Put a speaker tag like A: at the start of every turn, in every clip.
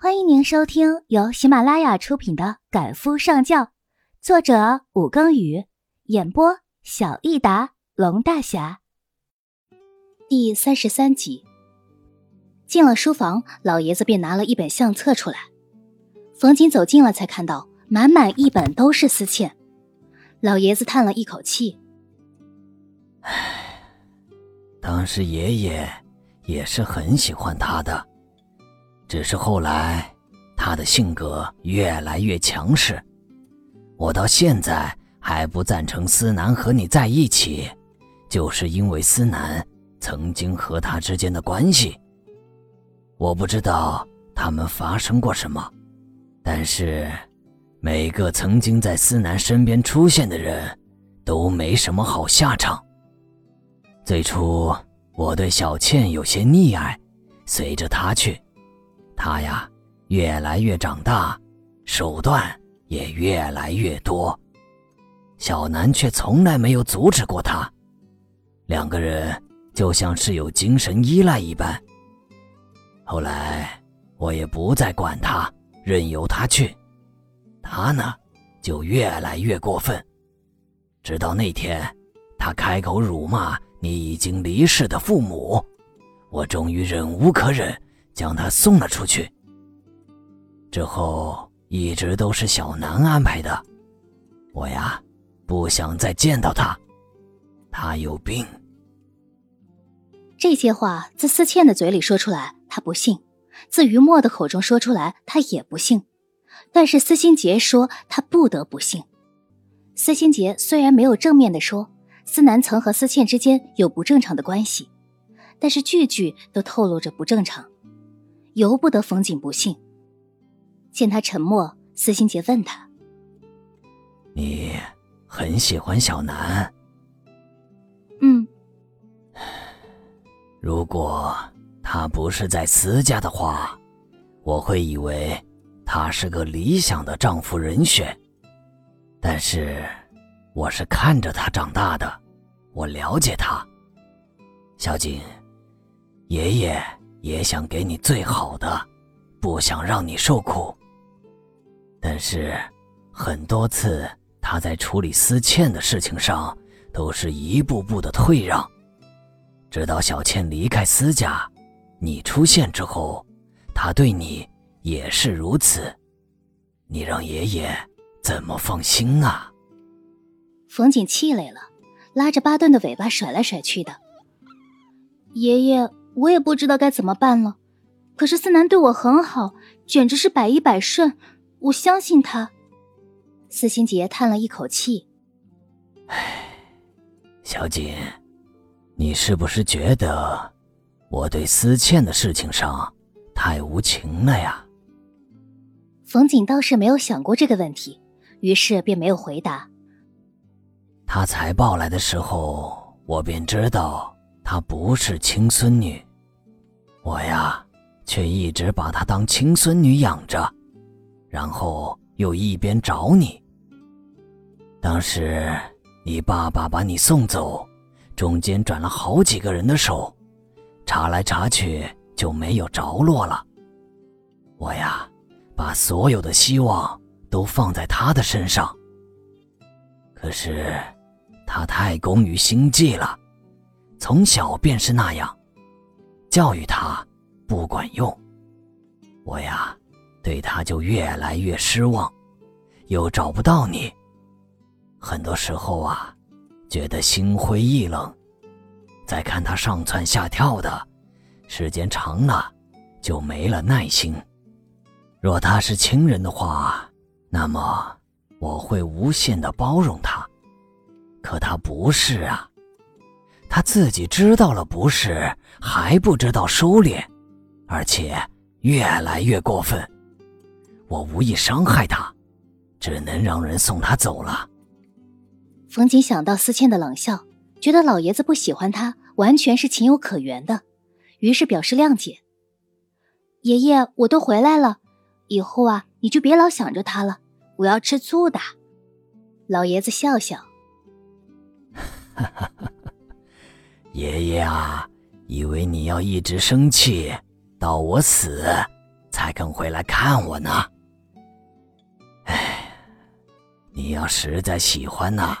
A: 欢迎您收听由喜马拉雅出品的《赶夫上轿》，作者武庚宇，演播小益达龙大侠。第三十三集。进了书房，老爷子便拿了一本相册出来。冯锦走近了，才看到满满一本都是思倩。老爷子叹了一口气：“
B: 唉，当时爷爷也是很喜欢她的。”只是后来，他的性格越来越强势。我到现在还不赞成思南和你在一起，就是因为思南曾经和他之间的关系。我不知道他们发生过什么，但是每个曾经在思南身边出现的人，都没什么好下场。最初我对小倩有些溺爱，随着他去。他呀，越来越长大，手段也越来越多，小南却从来没有阻止过他，两个人就像是有精神依赖一般。后来我也不再管他，任由他去，他呢，就越来越过分，直到那天，他开口辱骂你已经离世的父母，我终于忍无可忍。将他送了出去。之后一直都是小南安排的，我呀不想再见到他，他有病。
A: 这些话自思倩的嘴里说出来，他不信；自于墨的口中说出来，他也不信。但是司心杰说他不得不信。司心杰虽然没有正面的说思南曾和思倩之间有不正常的关系，但是句句都透露着不正常。由不得冯景不信。见他沉默，司心杰问他：“
B: 你很喜欢小南？”“
A: 嗯。”“
B: 如果他不是在私家的话，我会以为他是个理想的丈夫人选。但是，我是看着他长大的，我了解他。小景，爷爷。”也想给你最好的，不想让你受苦。但是，很多次他在处理思倩的事情上，都是一步步的退让。直到小倩离开思家，你出现之后，他对你也是如此。你让爷爷怎么放心啊？
A: 冯锦气累了，拉着巴顿的尾巴甩来甩去的。爷爷。我也不知道该怎么办了，可是思南对我很好，简直是百依百顺，我相信他。司心姐叹了一口气：“
B: 唉，小锦，你是不是觉得我对思倩的事情上太无情了呀？”
A: 冯锦倒是没有想过这个问题，于是便没有回答。
B: 他才抱来的时候，我便知道她不是亲孙女。我呀，却一直把她当亲孙女养着，然后又一边找你。当时你爸爸把你送走，中间转了好几个人的手，查来查去就没有着落了。我呀，把所有的希望都放在他的身上。可是，他太功于心计了，从小便是那样。教育他不管用，我呀，对他就越来越失望，又找不到你，很多时候啊，觉得心灰意冷。再看他上蹿下跳的，时间长了，就没了耐心。若他是亲人的话，那么我会无限的包容他，可他不是啊。他自己知道了不是，还不知道收敛，而且越来越过分。我无意伤害他，只能让人送他走了。
A: 冯锦想到思倩的冷笑，觉得老爷子不喜欢他，完全是情有可原的，于是表示谅解。爷爷，我都回来了，以后啊，你就别老想着他了，我要吃醋的。老爷子笑笑，
B: 哈哈。爷爷啊，以为你要一直生气到我死，才肯回来看我呢？哎，你要实在喜欢呐，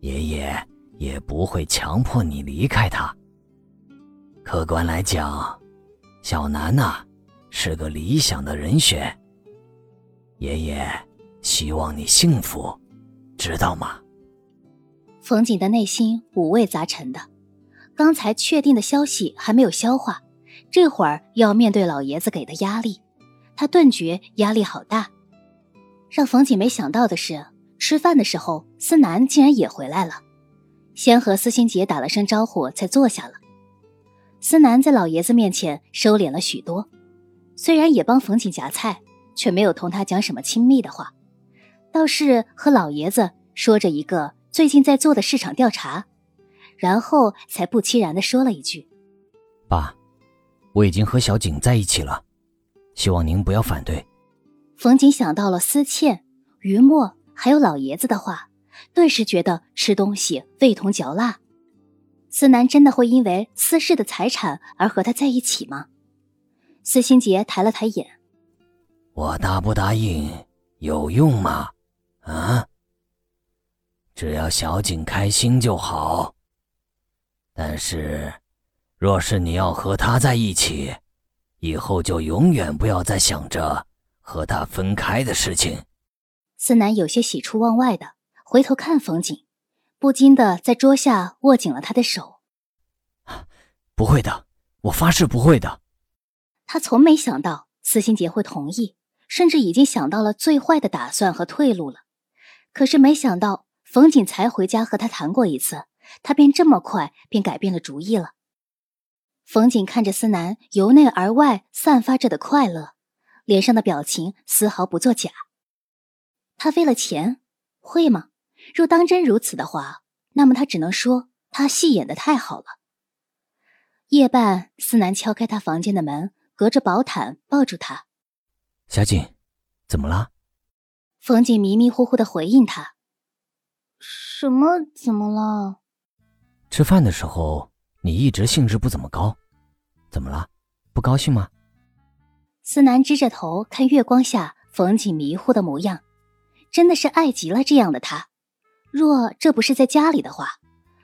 B: 爷爷也不会强迫你离开他。客观来讲，小南呐是个理想的人选。爷爷希望你幸福，知道吗？
A: 冯景的内心五味杂陈的，刚才确定的消息还没有消化，这会儿要面对老爷子给的压力，他顿觉压力好大。让冯锦没想到的是，吃饭的时候思南竟然也回来了，先和思心杰打了声招呼，才坐下了。思南在老爷子面前收敛了许多，虽然也帮冯锦夹菜，却没有同他讲什么亲密的话，倒是和老爷子说着一个最近在做的市场调查，然后才不期然的说了一句：“
B: 爸，我已经和小景在一起了，希望您不要反对。”
A: 冯景想到了思倩、于墨还有老爷子的话，顿时觉得吃东西味同嚼蜡。思南真的会因为思氏的财产而和他在一起吗？司心杰抬了抬眼，
B: 我答不答应有用吗？啊？只要小景开心就好。但是，若是你要和他在一起，以后就永远不要再想着和他分开的事情。
A: 思南有些喜出望外的回头看冯景。不禁的在桌下握紧了他的手。
B: 不会的，我发誓不会的。
A: 他从没想到司心杰会同意，甚至已经想到了最坏的打算和退路了。可是没想到冯锦才回家和他谈过一次，他便这么快便改变了主意了。冯锦看着思南由内而外散发着的快乐，脸上的表情丝毫不作假。他为了钱，会吗？若当真如此的话，那么他只能说他戏演的太好了。夜半，思南敲开他房间的门，隔着薄毯抱住他。
B: 小景，怎么了？
A: 冯景迷迷糊糊的回应他：“什么？怎么了？”
B: 吃饭的时候你一直兴致不怎么高，怎么了？不高兴吗？
A: 思南支着头看月光下冯景迷糊的模样，真的是爱极了这样的他。若这不是在家里的话，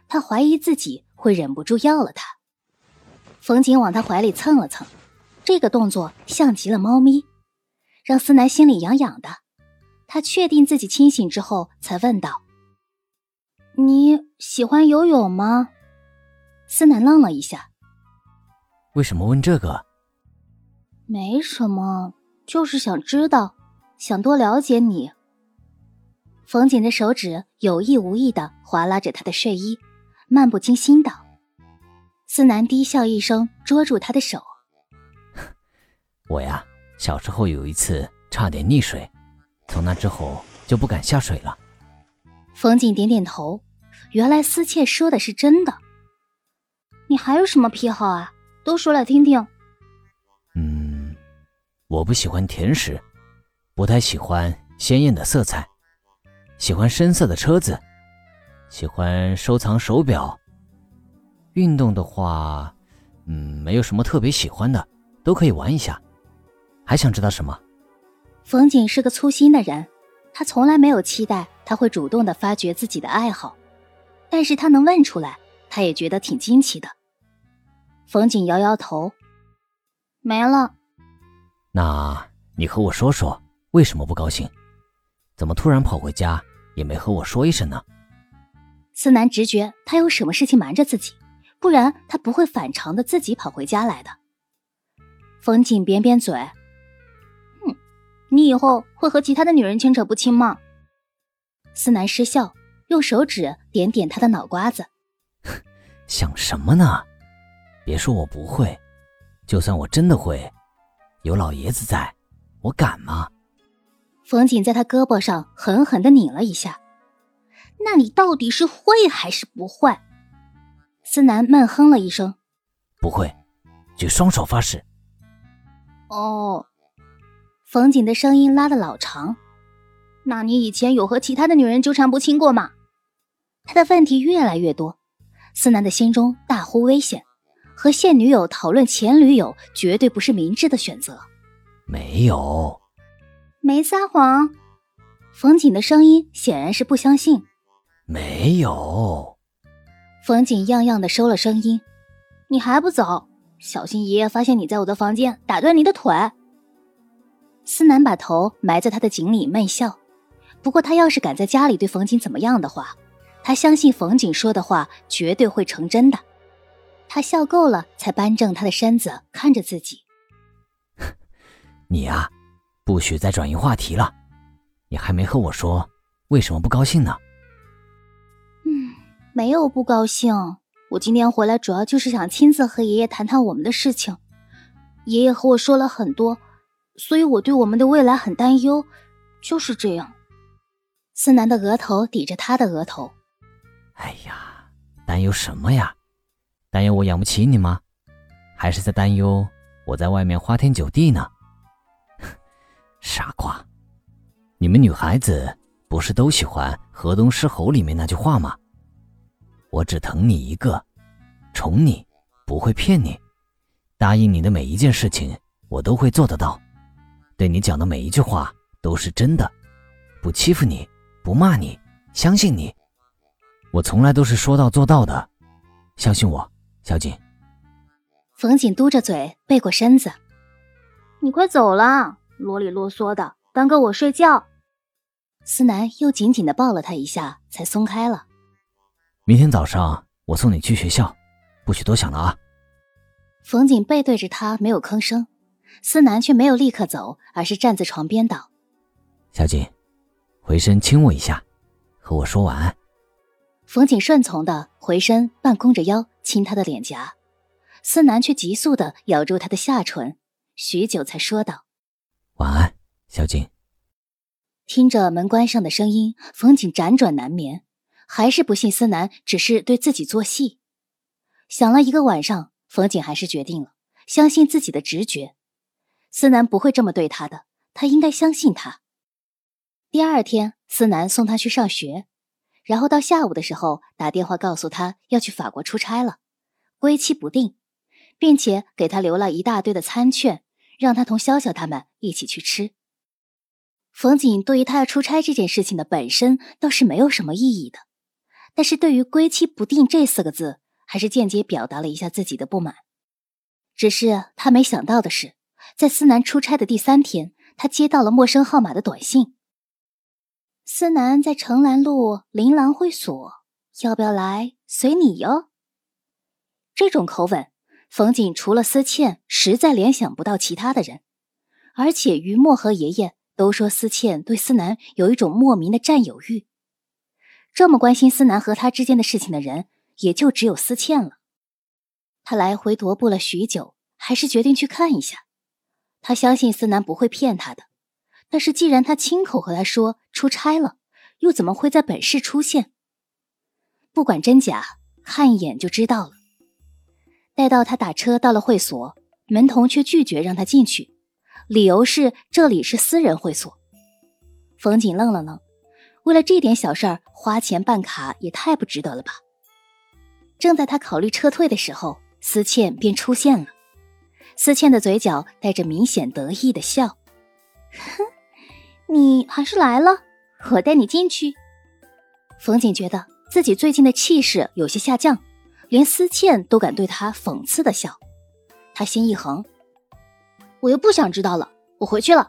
A: 他怀疑自己会忍不住要了他。冯景往他怀里蹭了蹭，这个动作像极了猫咪，让思南心里痒痒的。他确定自己清醒之后，才问道：“你喜欢游泳吗？”思南愣了一下：“
B: 为什么问这个？”“
A: 没什么，就是想知道，想多了解你。”冯瑾的手指有意无意的划拉着他的睡衣，漫不经心道：“思南低笑一声，捉住他的手。
B: 我呀，小时候有一次差点溺水，从那之后就不敢下水了。”
A: 冯锦点点头，原来思倩说的是真的。你还有什么癖好啊？都说来听听。
B: 嗯，我不喜欢甜食，不太喜欢鲜艳的色彩。喜欢深色的车子，喜欢收藏手表。运动的话，嗯，没有什么特别喜欢的，都可以玩一下。还想知道什么？
A: 冯景是个粗心的人，他从来没有期待他会主动的发掘自己的爱好，但是他能问出来，他也觉得挺惊奇的。冯景摇摇头，没了。
B: 那你和我说说，为什么不高兴？怎么突然跑回家？也没和我说一声呢。
A: 思南直觉他有什么事情瞒着自己，不然他不会反常的自己跑回家来的。冯景扁扁嘴，哼，你以后会和其他的女人牵扯不清吗？思南失笑，用手指点点他的脑瓜子，
B: 想什么呢？别说我不会，就算我真的会，有老爷子在，我敢吗？
A: 冯锦在他胳膊上狠狠的拧了一下，那你到底是会还是不会？思南闷哼了一声，
B: 不会，举双手发誓。
A: 哦，冯锦的声音拉的老长，那你以前有和其他的女人纠缠不清过吗？他的问题越来越多，思南的心中大呼危险，和现女友讨论前女友绝对不是明智的选择。
B: 没有，
A: 没撒谎。冯锦的声音显然是不相信。
B: 没有。
A: 冯锦样样的收了声音。你还不走？小心爷爷发现你在我的房间，打断你的腿。思南把头埋在他的颈里闷笑。不过他要是敢在家里对冯锦怎么样的话，他相信冯锦说的话绝对会成真的。他笑够了，才扳正他的身子，看着自己。
B: 你呀，不许再转移话题了。你还没和我说为什么不高兴呢？
A: 嗯，没有不高兴。我今天回来主要就是想亲自和爷爷谈谈我们的事情。爷爷和我说了很多，所以我对我们的未来很担忧。就是这样。思南的额头抵着他的额头。
B: 哎呀，担忧什么呀？担忧我养不起你吗？还是在担忧我在外面花天酒地呢？傻瓜，你们女孩子不是都喜欢《河东狮吼》里面那句话吗？我只疼你一个，宠你，不会骗你，答应你的每一件事情我都会做得到，对你讲的每一句话都是真的，不欺负你，不骂你，相信你，我从来都是说到做到的，相信我，小锦。
A: 冯锦嘟着嘴，背过身子，你快走了。啰里啰嗦的，耽搁我睡觉。思南又紧紧的抱了他一下，才松开了。
B: 明天早上我送你去学校，不许多想了啊。
A: 冯锦背对着他，没有吭声。思南却没有立刻走，而是站在床边道：“
B: 小锦，回身亲我一下，和我说晚安。”
A: 冯景顺从的回身，半弓着腰亲他的脸颊。思南却急速的咬住他的下唇，许久才说道。
B: 晚安，小景。
A: 听着门关上的声音，冯景辗转难眠，还是不信思南只是对自己做戏。想了一个晚上，冯景还是决定了，相信自己的直觉。思南不会这么对他的，他应该相信他。第二天，思南送他去上学，然后到下午的时候打电话告诉他要去法国出差了，归期不定，并且给他留了一大堆的餐券。让他同潇潇他们一起去吃。冯锦对于他要出差这件事情的本身倒是没有什么异议的，但是对于“归期不定”这四个字，还是间接表达了一下自己的不满。只是他没想到的是，在思南出差的第三天，他接到了陌生号码的短信：“思南在城南路琳琅会所，要不要来？随你哟。”这种口吻。冯锦除了思倩，实在联想不到其他的人，而且于墨和爷爷都说思倩对思南有一种莫名的占有欲。这么关心思南和他之间的事情的人，也就只有思倩了。他来回踱步了许久，还是决定去看一下。他相信思南不会骗他的，但是既然他亲口和他说出差了，又怎么会在本市出现？不管真假，看一眼就知道了。待到他打车到了会所，门童却拒绝让他进去，理由是这里是私人会所。冯锦愣了愣，为了这点小事儿花钱办卡也太不值得了吧？正在他考虑撤退的时候，思倩便出现了。思倩的嘴角带着明显得意的笑：“哼，你还是来了，我带你进去。”冯锦觉得自己最近的气势有些下降。连思倩都敢对他讽刺的笑，他心一横，我又不想知道了，我回去了。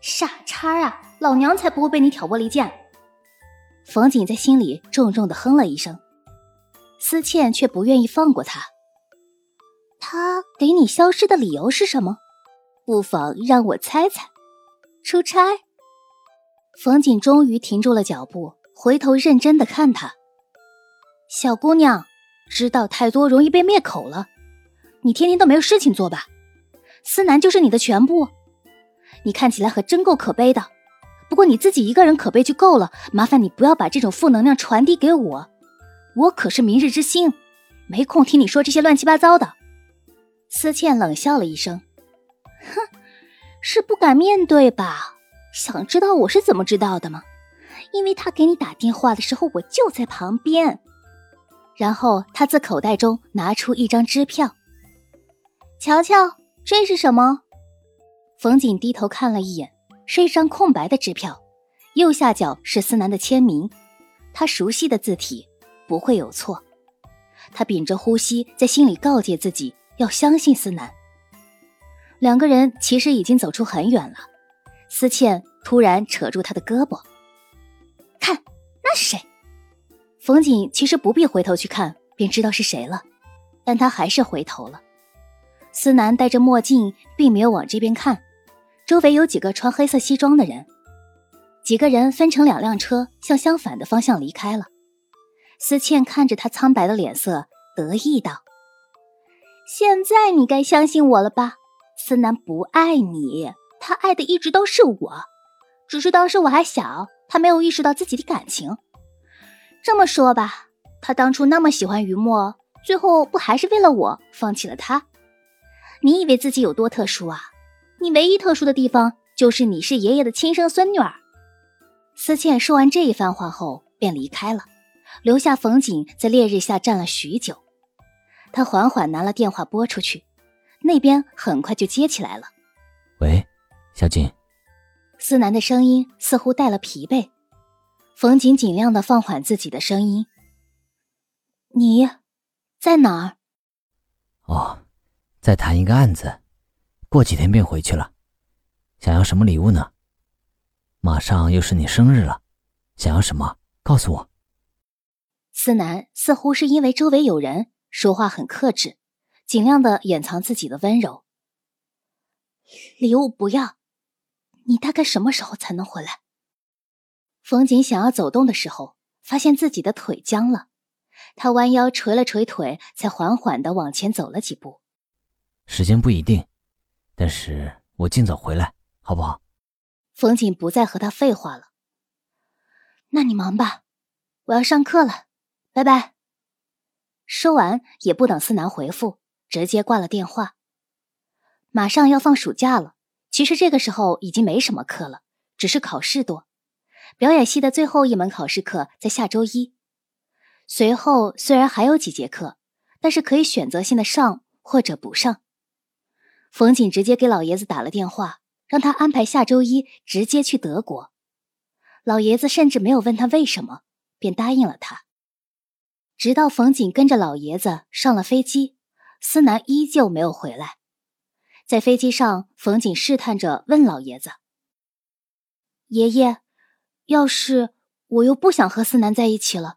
A: 傻叉啊，老娘才不会被你挑拨离间。冯锦在心里重重的哼了一声，思倩却不愿意放过他。他给你消失的理由是什么？不妨让我猜猜。出差。冯锦终于停住了脚步，回头认真的看他，小姑娘。知道太多容易被灭口了，你天天都没有事情做吧？思南就是你的全部，你看起来可真够可悲的。不过你自己一个人可悲就够了，麻烦你不要把这种负能量传递给我，我可是明日之星，没空听你说这些乱七八糟的。思倩冷笑了一声，哼，是不敢面对吧？想知道我是怎么知道的吗？因为他给你打电话的时候，我就在旁边。然后他自口袋中拿出一张支票，瞧瞧，这是什么？冯锦低头看了一眼，是一张空白的支票，右下角是思南的签名，他熟悉的字体，不会有错。他屏着呼吸，在心里告诫自己要相信思南。两个人其实已经走出很远了，思倩突然扯住他的胳膊：“看，那是谁？”冯锦其实不必回头去看，便知道是谁了，但他还是回头了。思南戴着墨镜，并没有往这边看，周围有几个穿黑色西装的人，几个人分成两辆车，向相反的方向离开了。思倩看着他苍白的脸色，得意道：“现在你该相信我了吧？思南不爱你，他爱的一直都是我，只是当时我还小，他没有意识到自己的感情。”这么说吧，他当初那么喜欢于墨，最后不还是为了我放弃了他？你以为自己有多特殊啊？你唯一特殊的地方就是你是爷爷的亲生孙女儿。思倩说完这一番话后便离开了，留下冯锦在烈日下站了许久。他缓缓拿了电话拨出去，那边很快就接起来了。
B: 喂，小锦。
A: 思南的声音似乎带了疲惫。冯锦尽量的放缓自己的声音：“你在哪儿？”“
B: 哦，在谈一个案子，过几天便回去了。想要什么礼物呢？马上又是你生日了，想要什么？告诉我。”
A: 思南似乎是因为周围有人，说话很克制，尽量的掩藏自己的温柔。礼物不要，你大概什么时候才能回来？冯锦想要走动的时候，发现自己的腿僵了，他弯腰捶了捶腿，才缓缓的往前走了几步。
B: 时间不一定，但是我尽早回来，好不好？
A: 冯锦不再和他废话了。那你忙吧，我要上课了，拜拜。说完，也不等思南回复，直接挂了电话。马上要放暑假了，其实这个时候已经没什么课了，只是考试多。表演系的最后一门考试课在下周一，随后虽然还有几节课，但是可以选择性的上或者不上。冯锦直接给老爷子打了电话，让他安排下周一直接去德国。老爷子甚至没有问他为什么，便答应了他。直到冯锦跟着老爷子上了飞机，思南依旧没有回来。在飞机上，冯锦试探着问老爷子：“爷爷。”要是我又不想和思南在一起了，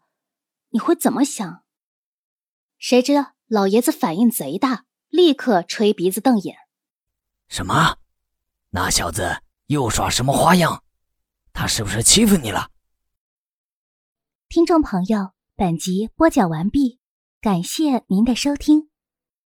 A: 你会怎么想？谁知老爷子反应贼大，立刻吹鼻子瞪眼。
B: 什么？那小子又耍什么花样？他是不是欺负你了？
A: 听众朋友，本集播讲完毕，感谢您的收听。